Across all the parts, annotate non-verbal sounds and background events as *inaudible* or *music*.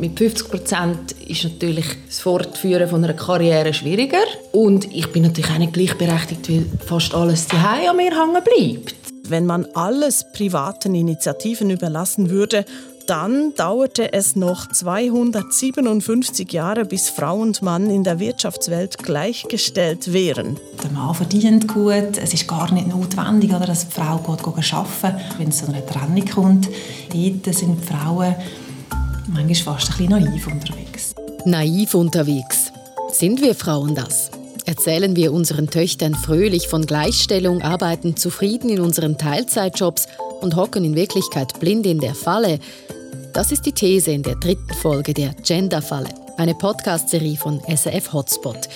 Mit 50 Prozent ist natürlich das Fortführen von einer Karriere schwieriger. Und ich bin natürlich auch nicht gleichberechtigt, weil fast alles daheim an mir hängen bleibt. Wenn man alles privaten Initiativen überlassen würde, dann dauerte es noch 257 Jahre, bis Frau und Mann in der Wirtschaftswelt gleichgestellt wären. Der Mann verdient gut, es ist gar nicht notwendig, oder, dass die Frau geht arbeiten Wenn es zu einer Trennung kommt, dort sind die Frauen manchmal fast ein bisschen naiv unterwegs. Naiv unterwegs. Sind wir Frauen das? Erzählen wir unseren Töchtern fröhlich von Gleichstellung, arbeiten zufrieden in unseren Teilzeitjobs und hocken in Wirklichkeit blind in der Falle? Das ist die These in der dritten Folge der Gender-Falle, eine Podcast-Serie von SRF Hotspot,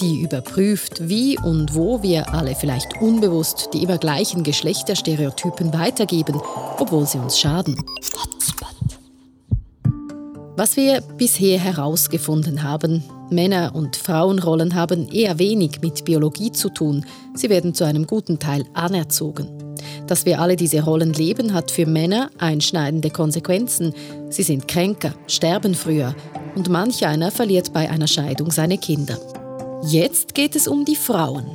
die überprüft, wie und wo wir alle vielleicht unbewusst die immer gleichen Geschlechterstereotypen weitergeben, obwohl sie uns schaden. Was wir bisher herausgefunden haben, Männer- und Frauenrollen haben eher wenig mit Biologie zu tun, sie werden zu einem guten Teil anerzogen. Dass wir alle diese Rollen leben, hat für Männer einschneidende Konsequenzen. Sie sind kränker, sterben früher und manch einer verliert bei einer Scheidung seine Kinder. Jetzt geht es um die Frauen.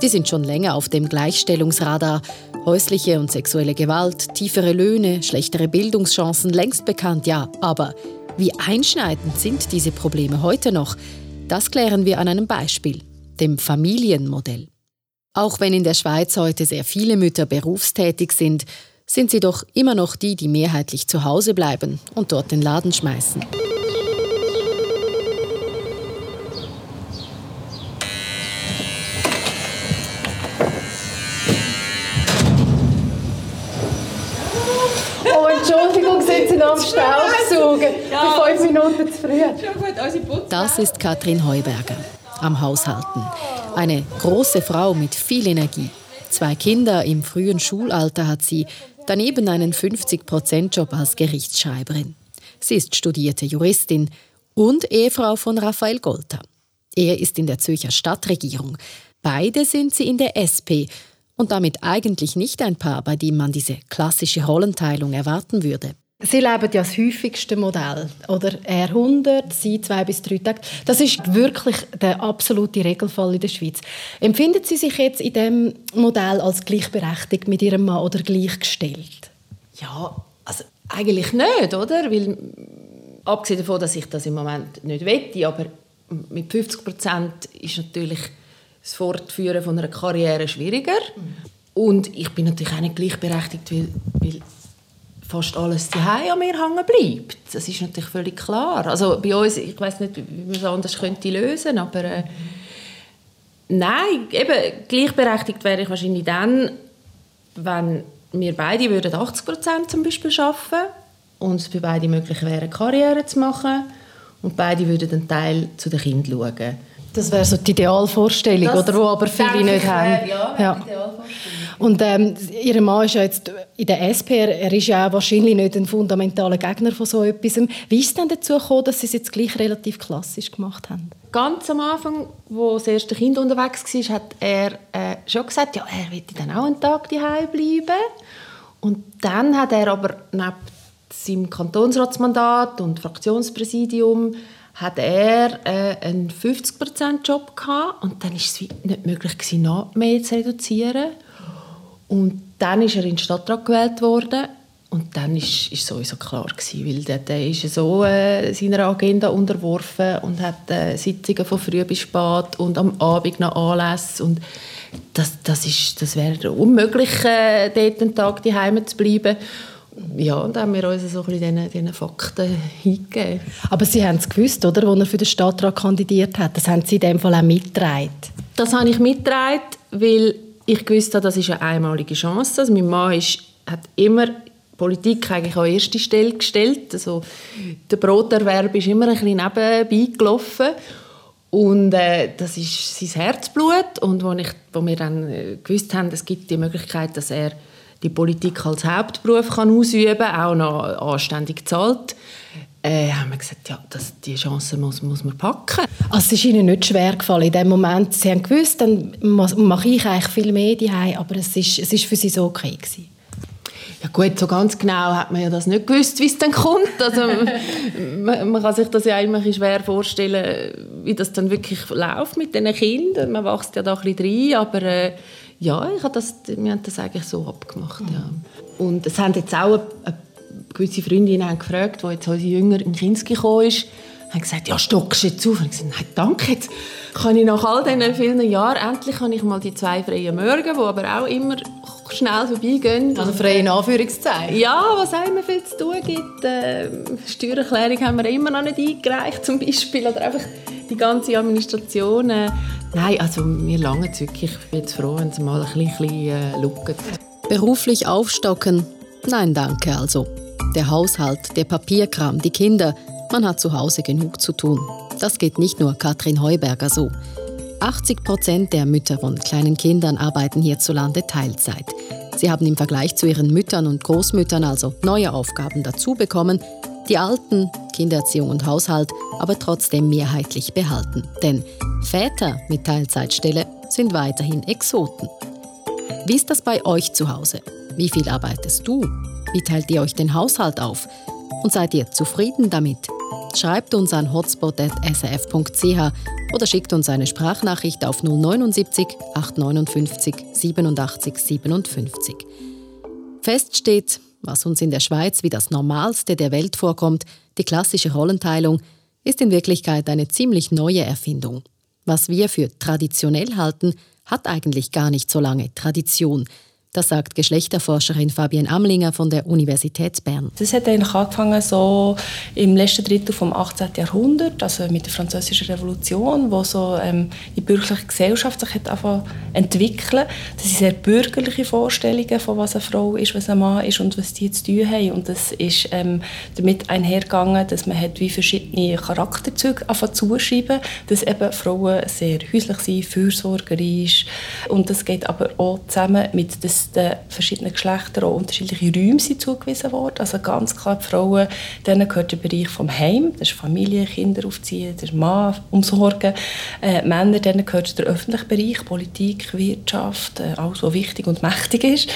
Die sind schon länger auf dem Gleichstellungsradar. Häusliche und sexuelle Gewalt, tiefere Löhne, schlechtere Bildungschancen längst bekannt, ja, aber wie einschneidend sind diese Probleme heute noch? Das klären wir an einem Beispiel, dem Familienmodell. Auch wenn in der Schweiz heute sehr viele Mütter berufstätig sind, sind sie doch immer noch die, die mehrheitlich zu Hause bleiben und dort den Laden schmeißen. Oh, Entschuldigung, sind Sie noch am Staubsaugen? Ja, Für fünf Minuten zu früh. Das ist Katrin Heuberger am Haushalten. Eine große Frau mit viel Energie. Zwei Kinder im frühen Schulalter hat sie, daneben einen 50-Prozent-Job als Gerichtsschreiberin. Sie ist studierte Juristin und Ehefrau von Raphael Golter. Er ist in der Zürcher Stadtregierung. Beide sind sie in der SP und damit eigentlich nicht ein Paar, bei dem man diese klassische Rollenteilung erwarten würde. Sie leben ja das häufigste Modell, oder? Er 100, sie zwei bis drei Tage. Das ist wirklich der absolute Regelfall in der Schweiz. Empfinden Sie sich jetzt in diesem Modell als gleichberechtigt mit Ihrem Mann oder gleichgestellt? Ja, also eigentlich nicht, oder? Weil, abgesehen davon, dass ich das im Moment nicht wette, aber mit 50 Prozent ist natürlich das Fortführen von einer Karriere schwieriger. Mhm. Und ich bin natürlich auch nicht gleichberechtigt, weil, weil fast alles daheim an mir hängen bleibt. Das ist natürlich völlig klar. Also bei uns, ich weiß nicht, wie man es anders könnte lösen, aber äh, nein, eben gleichberechtigt wäre ich wahrscheinlich dann, wenn wir beide würden 80 Prozent zum Beispiel schaffen und es für beide möglich wäre, Karriere zu machen und beide würden einen Teil zu den Kindern schauen. Das wäre so die Idealvorstellung, das oder wo aber viele nicht haben. Ja, ja. Und ähm, Ihr Mann ist ja jetzt in der SP, er ist ja auch wahrscheinlich nicht ein fundamentaler Gegner von so etwas. Wie ist es denn dazu gekommen, dass Sie es jetzt gleich relativ klassisch gemacht haben? Ganz am Anfang, wo das erste Kind unterwegs war, hat er äh, schon gesagt, ja, er will dann auch einen Tag daheim bleiben. Und dann hat er aber neben seinem Kantonsratsmandat und Fraktionspräsidium hat er äh, einen 50%-Job gehabt und dann war es nicht möglich gewesen, noch mehr zu reduzieren. Und dann ist er in den Stadtrat gewählt worden und dann ist, ist sowieso klar gewesen, weil der, der ist so äh, seiner Agenda unterworfen und hat äh, Sitzungen von früh bis spät und am Abend noch Anlässe und das, das, das wäre unmöglich, äh, dort einen Tag daheim zu bleiben. Ja, und haben wir uns so ein bisschen diesen, diesen Fakten hingegeben. Aber Sie haben es gewusst, oder, als er für den Stadtrat kandidiert hat. Das haben Sie in dem Fall auch mitgetragen? Das habe ich mitgetragen, weil ich gewusst habe, das ist eine einmalige Chance. Also mein Mann ist, hat immer Politik eigentlich an erste Stelle gestellt. Also, der Broterwerb ist immer ein bisschen nebenbei gelaufen. Und äh, das ist sein Herzblut. Und als wir dann äh, gewusst haben, es gibt die Möglichkeit, dass er die Politik als Hauptberuf kann ausüben kann, auch noch anständig zahlt, äh, haben wir gesagt, ja, das, die Chance muss, muss man packen. Also es ist Ihnen nicht schwer gefallen in dem Moment. Sie haben gewusst, dann mache ich eigentlich viel mehr daheim, aber es ist, es ist für Sie so okay gewesen. Ja, gut, so ganz genau hat man ja das nicht gewusst, wie es dann kommt. Also, *laughs* man, man, kann sich das ja immer schwer vorstellen, wie das dann wirklich läuft mit den Kindern. Man wächst ja da ein bisschen rein, aber äh, ja, ich habe das, wir haben das eigentlich so abgemacht. Ja. Und es haben jetzt auch eine, eine gewisse Freundinnen gefragt, wo jetzt unsere Jünger in Kinski gekommen ist, haben gesagt, ja, stockst du jetzt auf? Und ich gesagt, nein, danke, jetzt kann ich nach all diesen vielen Jahren, endlich kann ich mal die zwei freien Morgen, die aber auch immer schnell vorbeigehen. Also freie Anführungszeichen. Ja, was immer viel zu tun gibt. Äh, Steuererklärung haben wir immer noch nicht eingereicht zum Beispiel. Oder einfach die ganze Administration. Äh, nein, also wir lange wirklich. Ich bin jetzt froh, wenn sie mal ein bisschen äh, schauen. Beruflich aufstocken? Nein, danke also. Der Haushalt, der Papierkram, die Kinder. Man hat zu Hause genug zu tun. Das geht nicht nur Katrin Heuberger so. 80 Prozent der Mütter von kleinen Kindern arbeiten hierzulande Teilzeit. Sie haben im Vergleich zu ihren Müttern und Großmüttern also neue Aufgaben dazu bekommen, die alten, Kindererziehung und Haushalt, aber trotzdem mehrheitlich behalten. Denn Väter mit Teilzeitstelle sind weiterhin Exoten. Wie ist das bei euch zu Hause? Wie viel arbeitest du? Wie teilt ihr euch den Haushalt auf? Und seid ihr zufrieden damit? Schreibt uns an hotspot.srf.ch oder schickt uns eine Sprachnachricht auf 079 859 87 57. Fest steht, was uns in der Schweiz wie das Normalste der Welt vorkommt, die klassische Rollenteilung, ist in Wirklichkeit eine ziemlich neue Erfindung. Was wir für traditionell halten, hat eigentlich gar nicht so lange Tradition. Das sagt Geschlechterforscherin Fabienne Amlinger von der Universität Bern. Das hat eigentlich angefangen so im letzten Drittel vom 18. Jahrhundert, also mit der Französischen Revolution, wo so ähm, die bürgerliche Gesellschaft sich hat entwickeln. Das sind sehr bürgerliche Vorstellungen von was eine Frau ist, was ein Mann ist und was die zu tun haben. Und das ist ähm, damit einhergegangen, dass man hat wie verschiedene Charakterzüge zuschreiben, dass eben Frauen sehr häuslich sind, fürsorgerisch und das geht aber auch zusammen mit das den verschiedenen Geschlechtern auch unterschiedliche Räume sind zugewiesen worden. Also ganz klar, die Frauen, denen gehört der Bereich vom Heim, das ist Familie, Kinder aufziehen, der Mann umsorgen. Äh, Männer, denen gehört der öffentliche Bereich, Politik, Wirtschaft, äh, alles, was wichtig und mächtig ist.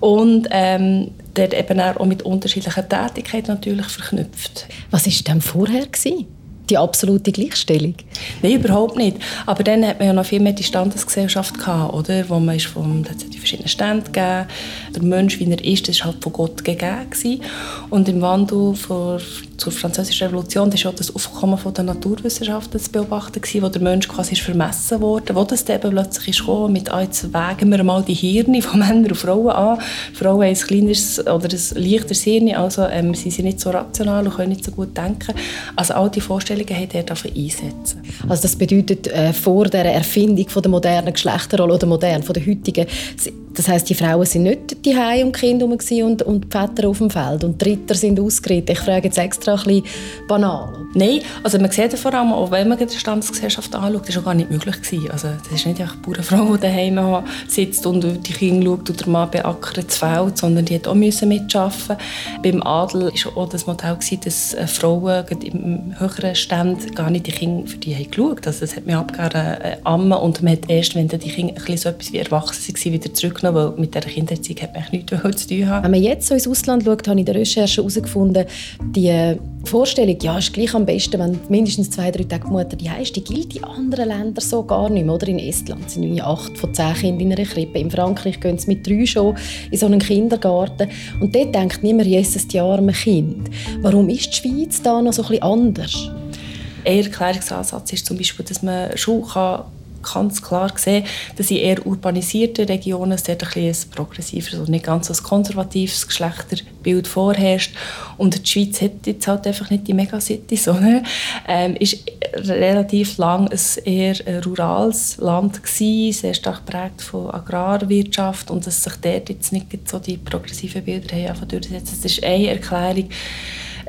Und ähm, dort eben auch mit unterschiedlichen Tätigkeiten natürlich verknüpft. Was war denn vorher? Gewesen? die absolute Gleichstellung? Nein, überhaupt nicht. Aber dann hat man ja noch viel mehr die Standesgesellschaft gehabt, oder? Wo man ist vom, verschiedenen Stände gegeben. Der Mensch, wie er ist, das war halt von Gott gegeben. Gewesen. Und im Wandel vor, zur Französischen Revolution war auch das Aufkommen von der Naturwissenschaften zu beobachten, gewesen, wo der Mensch quasi ist vermessen wurde. Wo das eben plötzlich ist gekommen, mit jetzt wägen wir mal die Hirne von *laughs* Männern und Frauen an. Frauen haben ein kleineres oder ein leichteres Hirn, also ähm, sie sind nicht so rational und können nicht so gut denken. Also all die Vorstellungen Vorstellungen haben, dort einsetzen. Also das bedeutet, äh, vor der Erfindung von der modernen Geschlechterrolle oder modern von der heutigen, das heißt, die Frauen sind nicht die Hause und die Kinder und, und die Väter auf dem Feld und die Ritter sind ausgeritten. Ich frage jetzt extra ein bisschen banal. Nein, also man sieht ja vor allem, auch wenn man die Standesgesellschaft anschaut, das war gar nicht möglich. Gewesen. Also das ist nicht einfach eine Bauernfrau, die daheim sitzt und die Kinder schaut und der Mann beackert das Feld, sondern die hat auch mitarbeiten. Beim Adel war auch das Modell, dass Frauen im höheren Stand gar nicht die Kinder für die haben geschaut. Also das hat mir abgegeben, äh, ammen und man hat erst, wenn die Kinder ein bisschen so etwas wie erwachsen waren, wieder zurückgenommen, weil mit dieser Kindererziehung hat man nichts zu tun haben. Wenn man jetzt so ins Ausland schaut, habe ich in der Recherche herausgefunden, die Vorstellung, ja, ist gleich am besten, wenn mindestens zwei, drei Tage die Mutter die ist, die gilt in anderen Ländern so gar nicht mehr. Oder in Estland sind irgendwie acht von zehn Kindern in einer Krippe. In Frankreich gehen sie mit drei schon in so einen Kindergarten. Und dort denkt niemand, Jesus, die armen Kind. Warum ist die Schweiz da noch so ein bisschen anders? Ein Erklärungsansatz ist zum Beispiel, dass man schon kann ganz klar sehen, dass in eher urbanisierten Regionen sehr ein, ein progressives und nicht ganz so konservatives Geschlechterbild vorherrscht. Und die Schweiz hat jetzt halt einfach nicht die Megacity, *laughs* sondern ähm, ist relativ lang ein eher ein rurales Land gewesen, sehr stark geprägt von Agrarwirtschaft und dass sich dort jetzt nicht so die progressiven Bilder haben durchsetzen. Das ist eine Erklärung.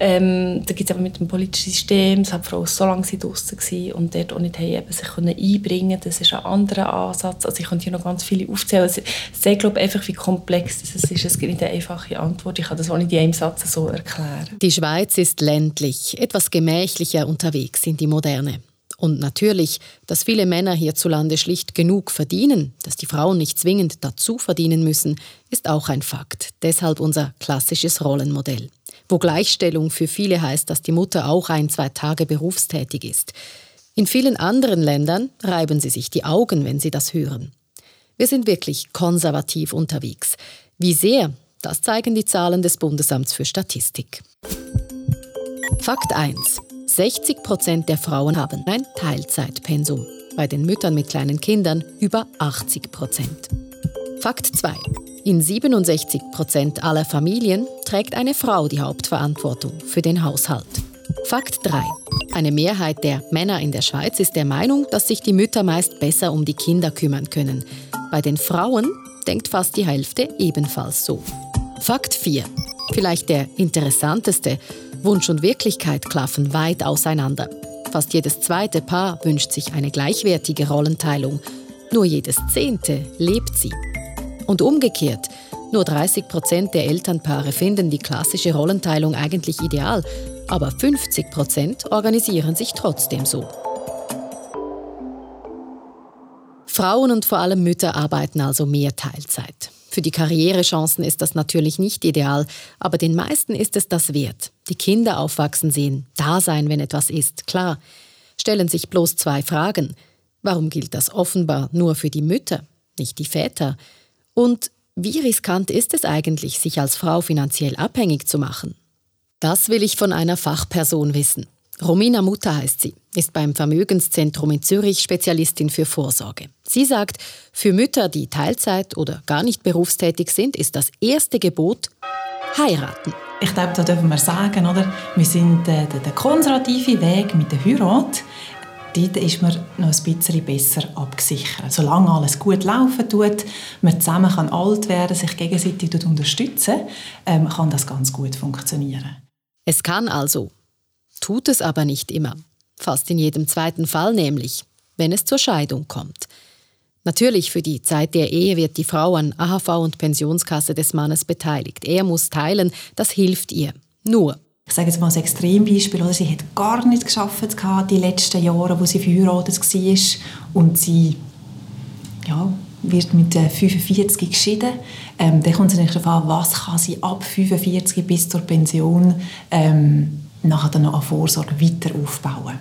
Ähm, da gibt es aber mit dem politischen System, es hat Frauen so lange draußen gewesen und dort auch nicht haben, eben sich können einbringen Das ist ein anderer Ansatz. Also ich könnte hier noch ganz viele aufzählen. Ich sehe glaube einfach, wie komplex das ist. Es gibt nicht eine einfache Antwort. Ich kann das auch nicht in einem Satz so erklären. Die Schweiz ist ländlich, etwas gemächlicher unterwegs in die Moderne. Und natürlich, dass viele Männer hierzulande schlicht genug verdienen, dass die Frauen nicht zwingend dazu verdienen müssen, ist auch ein Fakt. Deshalb unser klassisches Rollenmodell. Wo Gleichstellung für viele heißt, dass die Mutter auch ein, zwei Tage berufstätig ist. In vielen anderen Ländern reiben sie sich die Augen, wenn sie das hören. Wir sind wirklich konservativ unterwegs. Wie sehr, das zeigen die Zahlen des Bundesamts für Statistik. Fakt 1. 60 Prozent der Frauen haben ein Teilzeitpensum. Bei den Müttern mit kleinen Kindern über 80 Prozent. Fakt 2. In 67 Prozent aller Familien trägt eine Frau die Hauptverantwortung für den Haushalt. Fakt 3. Eine Mehrheit der Männer in der Schweiz ist der Meinung, dass sich die Mütter meist besser um die Kinder kümmern können. Bei den Frauen denkt fast die Hälfte ebenfalls so. Fakt 4. Vielleicht der interessanteste. Wunsch und Wirklichkeit klaffen weit auseinander. Fast jedes zweite Paar wünscht sich eine gleichwertige Rollenteilung. Nur jedes zehnte lebt sie. Und umgekehrt, nur 30 Prozent der Elternpaare finden die klassische Rollenteilung eigentlich ideal, aber 50 Prozent organisieren sich trotzdem so. Frauen und vor allem Mütter arbeiten also mehr Teilzeit. Für die Karrierechancen ist das natürlich nicht ideal, aber den meisten ist es das wert. Die Kinder aufwachsen sehen, da sein, wenn etwas ist, klar. Stellen sich bloß zwei Fragen. Warum gilt das offenbar nur für die Mütter, nicht die Väter? Und wie riskant ist es eigentlich, sich als Frau finanziell abhängig zu machen? Das will ich von einer Fachperson wissen. Romina Mutter heißt sie, ist beim Vermögenszentrum in Zürich Spezialistin für Vorsorge. Sie sagt, für Mütter, die Teilzeit oder gar nicht berufstätig sind, ist das erste Gebot heiraten. Ich glaube, da dürfen wir sagen, oder? wir sind äh, der, der konservative Weg mit der Heirat. Dort ist man noch ein bisschen besser abgesichert. Solange alles gut laufen tut, man zusammen kann alt werden, sich gegenseitig unterstützen, ähm, kann das ganz gut funktionieren. Es kann also tut es aber nicht immer. Fast in jedem zweiten Fall nämlich, wenn es zur Scheidung kommt. Natürlich für die Zeit der Ehe wird die Frau an AHV und Pensionskasse des Mannes beteiligt. Er muss teilen, das hilft ihr. Nur. Ich sage jetzt mal ein Extrembeispiel. Sie hat gar nicht geschafft die letzten Jahre, wo sie verheiratet war. Und sie ja, wird mit 45 geschieden. Ähm, dann kommt es natürlich darauf an, was kann sie ab 45 bis zur Pension ähm, nachher noch eine Vorsorge weiter aufbauen.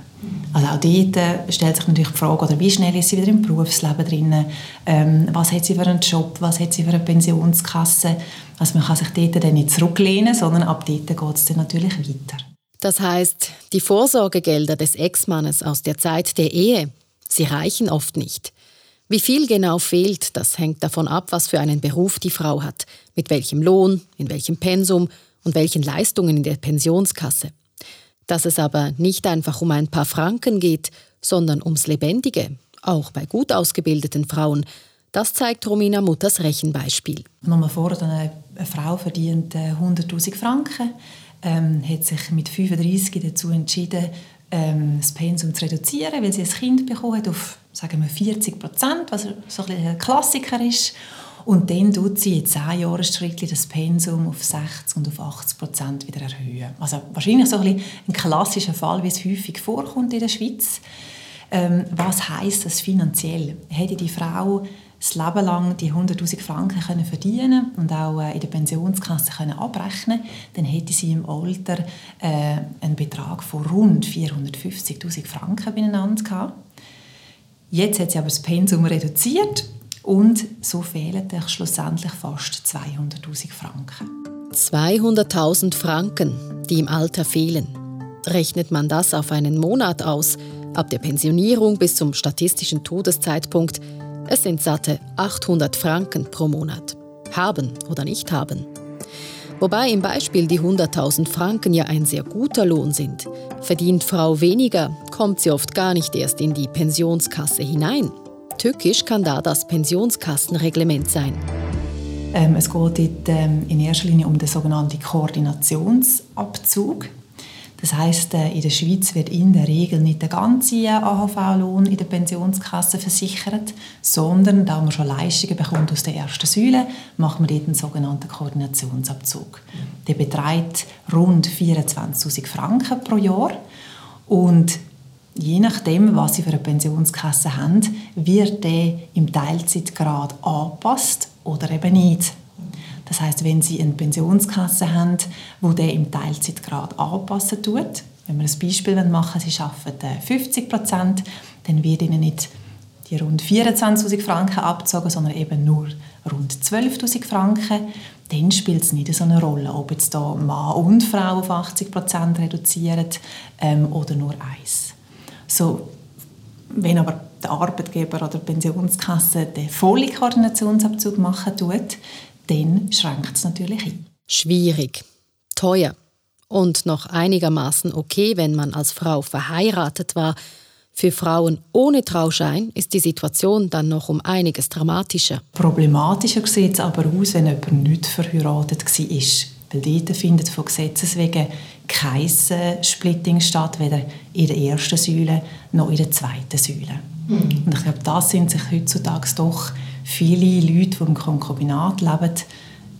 Also auch dort äh, stellt sich natürlich die Frage, oder wie schnell ist sie wieder im Berufsleben drin, ähm, was hat sie für einen Job, was hat sie für eine Pensionskasse. Also man kann sich dort dann nicht zurücklehnen, sondern ab dort geht es dann natürlich weiter. Das heißt, die Vorsorgegelder des Ex-Mannes aus der Zeit der Ehe, sie reichen oft nicht. Wie viel genau fehlt, das hängt davon ab, was für einen Beruf die Frau hat, mit welchem Lohn, in welchem Pensum und welchen Leistungen in der Pensionskasse. Dass es aber nicht einfach um ein paar Franken geht, sondern ums Lebendige, auch bei gut ausgebildeten Frauen, das zeigt Romina Mutters Rechenbeispiel. Wenn man vor, eine, Frau verdient 100.000 äh, Franken, ähm, hat sich mit 35 dazu entschieden, ähm, das Pensum zu reduzieren, weil sie ein Kind bekommen hat auf sagen wir 40 Prozent, was so ein, ein Klassiker ist. Und dann tut sie in zehn Jahren das Pensum auf 60 und auf 80 Prozent wieder erhöhen. Also wahrscheinlich so ein, ein klassischer Fall, wie es häufig vorkommt in der Schweiz. Ähm, was heißt das finanziell? Hätte die Frau das Leben lang die 100'000 Franken verdienen und auch äh, in der Pensionskasse können abrechnen dann hätte sie im Alter äh, einen Betrag von rund 450'000 Franken beieinander gehabt. Jetzt hat sie aber das Pensum reduziert und so fehlen schlussendlich fast 200.000 Franken. 200.000 Franken, die im Alter fehlen. Rechnet man das auf einen Monat aus, ab der Pensionierung bis zum statistischen Todeszeitpunkt, es sind satte 800 Franken pro Monat. Haben oder nicht haben. Wobei im Beispiel die 100.000 Franken ja ein sehr guter Lohn sind. Verdient Frau weniger, kommt sie oft gar nicht erst in die Pensionskasse hinein. Tückisch kann da das Pensionskassenreglement sein. Ähm, es geht ähm, in erster Linie um den sogenannten Koordinationsabzug. Das heißt, äh, in der Schweiz wird in der Regel nicht der ganze AHV-Lohn in der Pensionskasse versichert, sondern da man schon Leistungen bekommt aus der ersten Säule, macht man dort einen sogenannten Koordinationsabzug. Der beträgt rund 24.000 Franken pro Jahr und Je nachdem, was sie für eine Pensionskasse haben, wird der im Teilzeitgrad angepasst oder eben nicht. Das heißt, wenn Sie eine Pensionskasse haben, wo der im Teilzeitgrad anpassen tut, wenn wir ein Beispiel machen, Sie arbeiten 50 Prozent, dann wird Ihnen nicht die rund 24.000 Franken abgezogen, sondern eben nur rund 12.000 Franken. Dann spielt es nicht so eine Rolle, ob jetzt da Mann und Frau auf 80 Prozent reduzieren ähm, oder nur eins. So, wenn aber der Arbeitgeber oder die Pensionskasse den vollen Koordinationsabzug machen tut, dann schränkt es natürlich ein. Schwierig, teuer und noch einigermaßen okay, wenn man als Frau verheiratet war. Für Frauen ohne Trauschein ist die Situation dann noch um einiges dramatischer. Problematischer sieht es aber aus, wenn jemand nicht verheiratet war. Weil dort findet von Gesetzes wegen kein Splitting statt, weder in der ersten Säule noch in der zweiten Säule. Mhm. Und ich glaube, das sind sich heutzutage doch viele Leute, die im Konkubinat leben,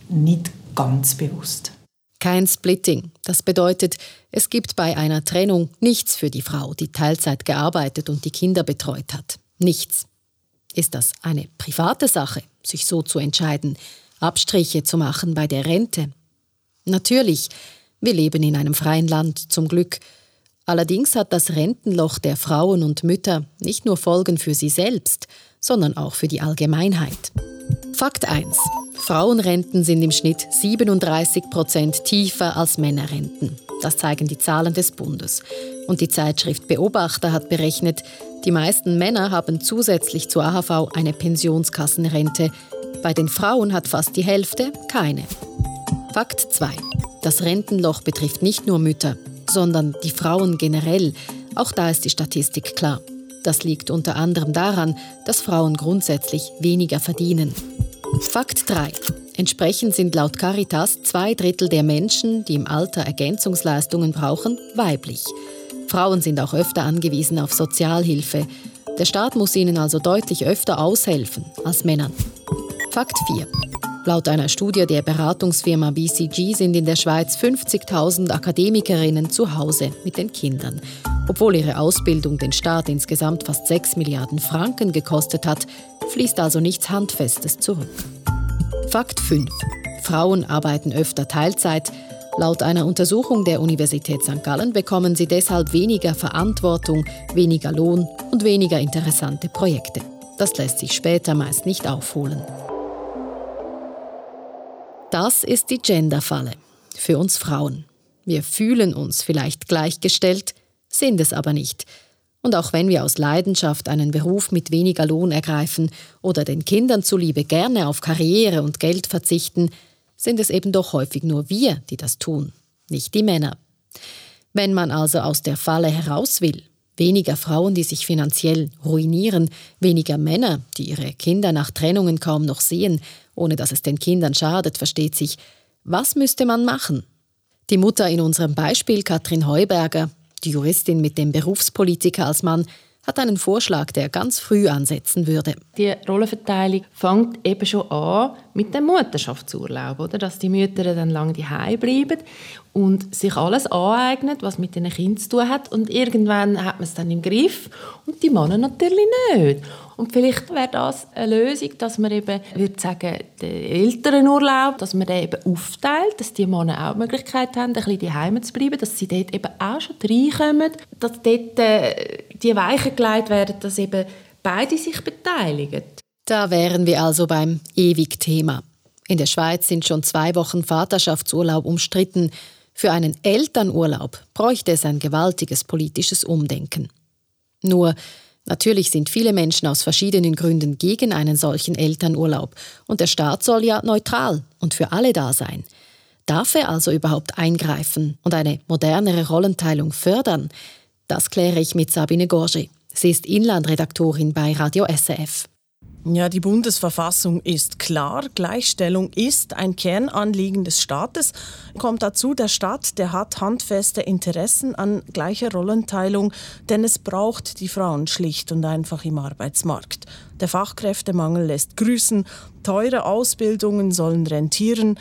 nicht ganz bewusst. Kein Splitting. Das bedeutet, es gibt bei einer Trennung nichts für die Frau, die Teilzeit gearbeitet und die Kinder betreut hat. Nichts. Ist das eine private Sache, sich so zu entscheiden, Abstriche zu machen bei der Rente? Natürlich, wir leben in einem freien Land, zum Glück. Allerdings hat das Rentenloch der Frauen und Mütter nicht nur Folgen für sie selbst, sondern auch für die Allgemeinheit. Fakt 1. Frauenrenten sind im Schnitt 37 Prozent tiefer als Männerrenten. Das zeigen die Zahlen des Bundes. Und die Zeitschrift Beobachter hat berechnet, die meisten Männer haben zusätzlich zur AHV eine Pensionskassenrente. Bei den Frauen hat fast die Hälfte keine. Fakt 2. Das Rentenloch betrifft nicht nur Mütter, sondern die Frauen generell. Auch da ist die Statistik klar. Das liegt unter anderem daran, dass Frauen grundsätzlich weniger verdienen. Fakt 3. Entsprechend sind laut Caritas zwei Drittel der Menschen, die im Alter Ergänzungsleistungen brauchen, weiblich. Frauen sind auch öfter angewiesen auf Sozialhilfe. Der Staat muss ihnen also deutlich öfter aushelfen als Männern. Fakt 4. Laut einer Studie der Beratungsfirma BCG sind in der Schweiz 50.000 Akademikerinnen zu Hause mit den Kindern. Obwohl ihre Ausbildung den Staat insgesamt fast 6 Milliarden Franken gekostet hat, fließt also nichts Handfestes zurück. Fakt 5. Frauen arbeiten öfter Teilzeit. Laut einer Untersuchung der Universität St. Gallen bekommen sie deshalb weniger Verantwortung, weniger Lohn und weniger interessante Projekte. Das lässt sich später meist nicht aufholen. Das ist die Genderfalle für uns Frauen. Wir fühlen uns vielleicht gleichgestellt, sind es aber nicht. Und auch wenn wir aus Leidenschaft einen Beruf mit weniger Lohn ergreifen oder den Kindern zuliebe gerne auf Karriere und Geld verzichten, sind es eben doch häufig nur wir, die das tun, nicht die Männer. Wenn man also aus der Falle heraus will, weniger Frauen, die sich finanziell ruinieren, weniger Männer, die ihre Kinder nach Trennungen kaum noch sehen, ohne dass es den Kindern schadet, versteht sich, was müsste man machen? Die Mutter in unserem Beispiel, Katrin Heuberger, die Juristin mit dem Berufspolitiker als Mann hat einen Vorschlag, der ganz früh ansetzen würde. Die Rollenverteilung fängt eben schon an mit dem Mutterschaftsurlaub, oder? dass die Mütter dann lange daheim bleiben und sich alles aneignen, was mit den Kindern zu tun hat. Und irgendwann hat man es dann im Griff und die Männer natürlich nicht. Und vielleicht wäre das eine Lösung, dass man eben, würde sagen, den Elternurlaub, dass man den eben aufteilt, dass die Männer auch die Möglichkeit haben, ein bisschen daheim zu bleiben, dass sie dort eben auch schon reinkommen, dass dort äh, die Weichen gelegt werden, dass eben beide sich beteiligen. Da wären wir also beim Ewig-Thema. In der Schweiz sind schon zwei Wochen Vaterschaftsurlaub umstritten. Für einen Elternurlaub bräuchte es ein gewaltiges politisches Umdenken. Nur, natürlich sind viele Menschen aus verschiedenen Gründen gegen einen solchen Elternurlaub und der Staat soll ja neutral und für alle da sein. Darf er also überhaupt eingreifen und eine modernere Rollenteilung fördern? Das kläre ich mit Sabine Gorgi. Sie ist Inlandredaktorin bei Radio SRF. Ja, die Bundesverfassung ist klar. Gleichstellung ist ein Kernanliegen des Staates. Kommt dazu, der Staat, der hat handfeste Interessen an gleicher Rollenteilung, denn es braucht die Frauen schlicht und einfach im Arbeitsmarkt. Der Fachkräftemangel lässt grüßen, teure Ausbildungen sollen rentieren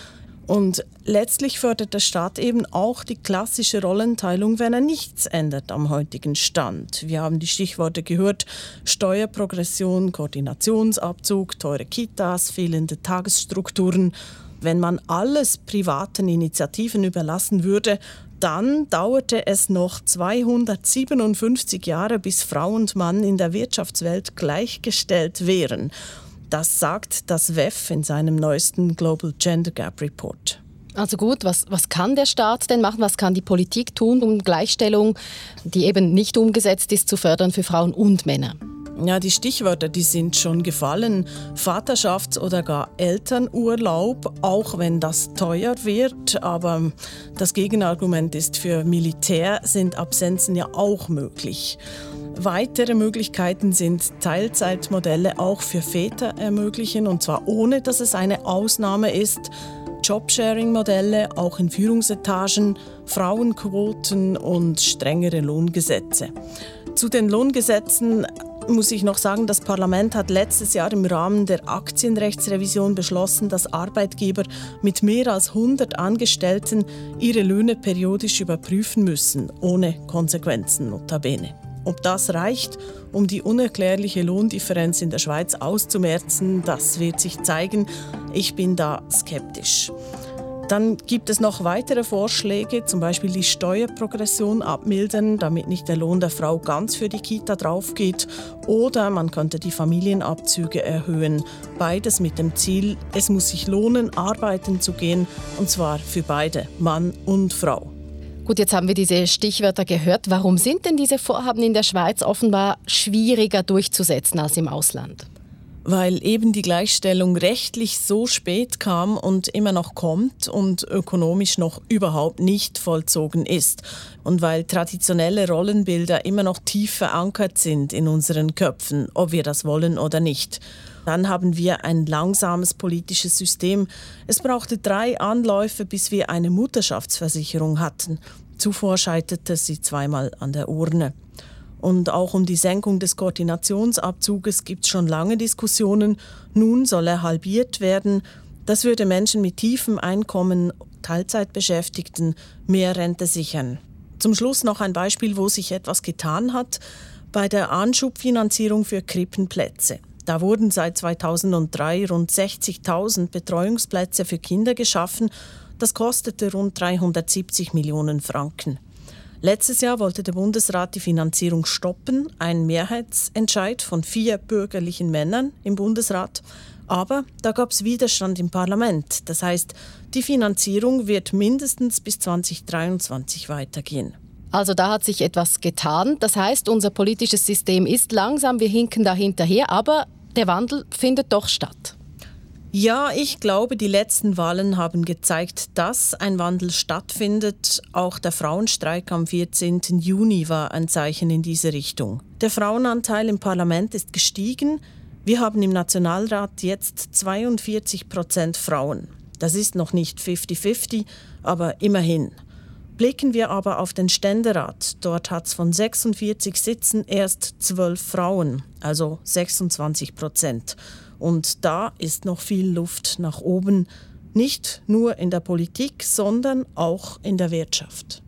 Und letztlich fördert der Staat eben auch die klassische Rollenteilung, wenn er nichts ändert am heutigen Stand. Wir haben die Stichworte gehört, Steuerprogression, Koordinationsabzug, teure Kitas, fehlende Tagesstrukturen. Wenn man alles privaten Initiativen überlassen würde, dann dauerte es noch 257 Jahre, bis Frau und Mann in der Wirtschaftswelt gleichgestellt wären. Das sagt das WEF in seinem neuesten Global Gender Gap Report. Also gut, was, was kann der Staat denn machen? Was kann die Politik tun, um Gleichstellung, die eben nicht umgesetzt ist, zu fördern für Frauen und Männer? Ja, die Stichwörter, die sind schon gefallen. Vaterschafts- oder gar Elternurlaub, auch wenn das teuer wird. Aber das Gegenargument ist, für Militär sind Absenzen ja auch möglich. Weitere Möglichkeiten sind Teilzeitmodelle auch für Väter ermöglichen, und zwar ohne, dass es eine Ausnahme ist. Jobsharing-Modelle auch in Führungsetagen, Frauenquoten und strengere Lohngesetze. Zu den Lohngesetzen muss ich noch sagen, das Parlament hat letztes Jahr im Rahmen der Aktienrechtsrevision beschlossen, dass Arbeitgeber mit mehr als 100 Angestellten ihre Löhne periodisch überprüfen müssen, ohne Konsequenzen notabene. Ob das reicht, um die unerklärliche Lohndifferenz in der Schweiz auszumerzen, das wird sich zeigen. Ich bin da skeptisch. Dann gibt es noch weitere Vorschläge, zum Beispiel die Steuerprogression abmildern, damit nicht der Lohn der Frau ganz für die Kita draufgeht. Oder man könnte die Familienabzüge erhöhen. Beides mit dem Ziel, es muss sich lohnen, arbeiten zu gehen, und zwar für beide, Mann und Frau. Gut, jetzt haben wir diese Stichwörter gehört. Warum sind denn diese Vorhaben in der Schweiz offenbar schwieriger durchzusetzen als im Ausland? Weil eben die Gleichstellung rechtlich so spät kam und immer noch kommt und ökonomisch noch überhaupt nicht vollzogen ist. Und weil traditionelle Rollenbilder immer noch tief verankert sind in unseren Köpfen, ob wir das wollen oder nicht. Dann haben wir ein langsames politisches System. Es brauchte drei Anläufe, bis wir eine Mutterschaftsversicherung hatten. Zuvor scheiterte sie zweimal an der Urne. Und auch um die Senkung des Koordinationsabzuges gibt es schon lange Diskussionen. Nun soll er halbiert werden. Das würde Menschen mit tiefem Einkommen, Teilzeitbeschäftigten, mehr Rente sichern. Zum Schluss noch ein Beispiel, wo sich etwas getan hat. Bei der Anschubfinanzierung für Krippenplätze. Da wurden seit 2003 rund 60.000 Betreuungsplätze für Kinder geschaffen das kostete rund 370 Millionen Franken. Letztes Jahr wollte der Bundesrat die Finanzierung stoppen, ein Mehrheitsentscheid von vier bürgerlichen Männern im Bundesrat. Aber da gab es Widerstand im Parlament. Das heißt, die Finanzierung wird mindestens bis 2023 weitergehen. Also da hat sich etwas getan. Das heißt, unser politisches System ist langsam, wir hinken da hinterher, aber der Wandel findet doch statt. Ja, ich glaube, die letzten Wahlen haben gezeigt, dass ein Wandel stattfindet. Auch der Frauenstreik am 14. Juni war ein Zeichen in diese Richtung. Der Frauenanteil im Parlament ist gestiegen. Wir haben im Nationalrat jetzt 42 Prozent Frauen. Das ist noch nicht 50-50, aber immerhin. Blicken wir aber auf den Ständerat. Dort hat es von 46 Sitzen erst 12 Frauen, also 26 Prozent. Und da ist noch viel Luft nach oben, nicht nur in der Politik, sondern auch in der Wirtschaft.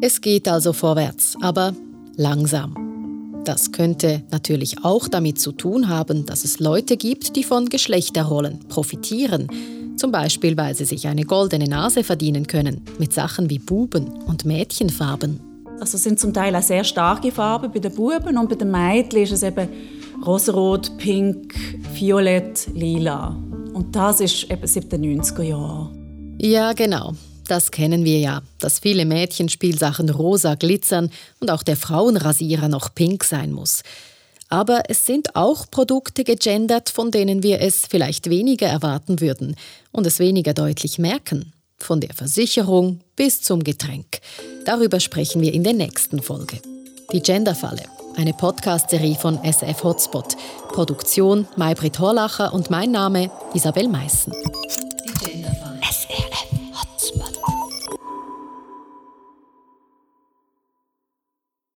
Es geht also vorwärts, aber langsam. Das könnte natürlich auch damit zu tun haben, dass es Leute gibt, die von Geschlechterrollen profitieren. Zum Beispiel, weil sie sich eine goldene Nase verdienen können mit Sachen wie Buben und Mädchenfarben. Also es sind zum Teil auch sehr starke Farben bei den Buben und bei den Mädchen ist es eben rosarot, pink, violett, lila. Und das ist eben seit den 90er Jahren. Ja, genau. Das kennen wir ja, dass viele Mädchenspielsachen rosa glitzern und auch der Frauenrasierer noch pink sein muss. Aber es sind auch Produkte gegendert, von denen wir es vielleicht weniger erwarten würden und es weniger deutlich merken. Von der Versicherung bis zum Getränk. Darüber sprechen wir in der nächsten Folge. Die Genderfalle eine Podcast-Serie von SF Hotspot. Produktion Maybrit Horlacher und mein Name Isabel Meissen.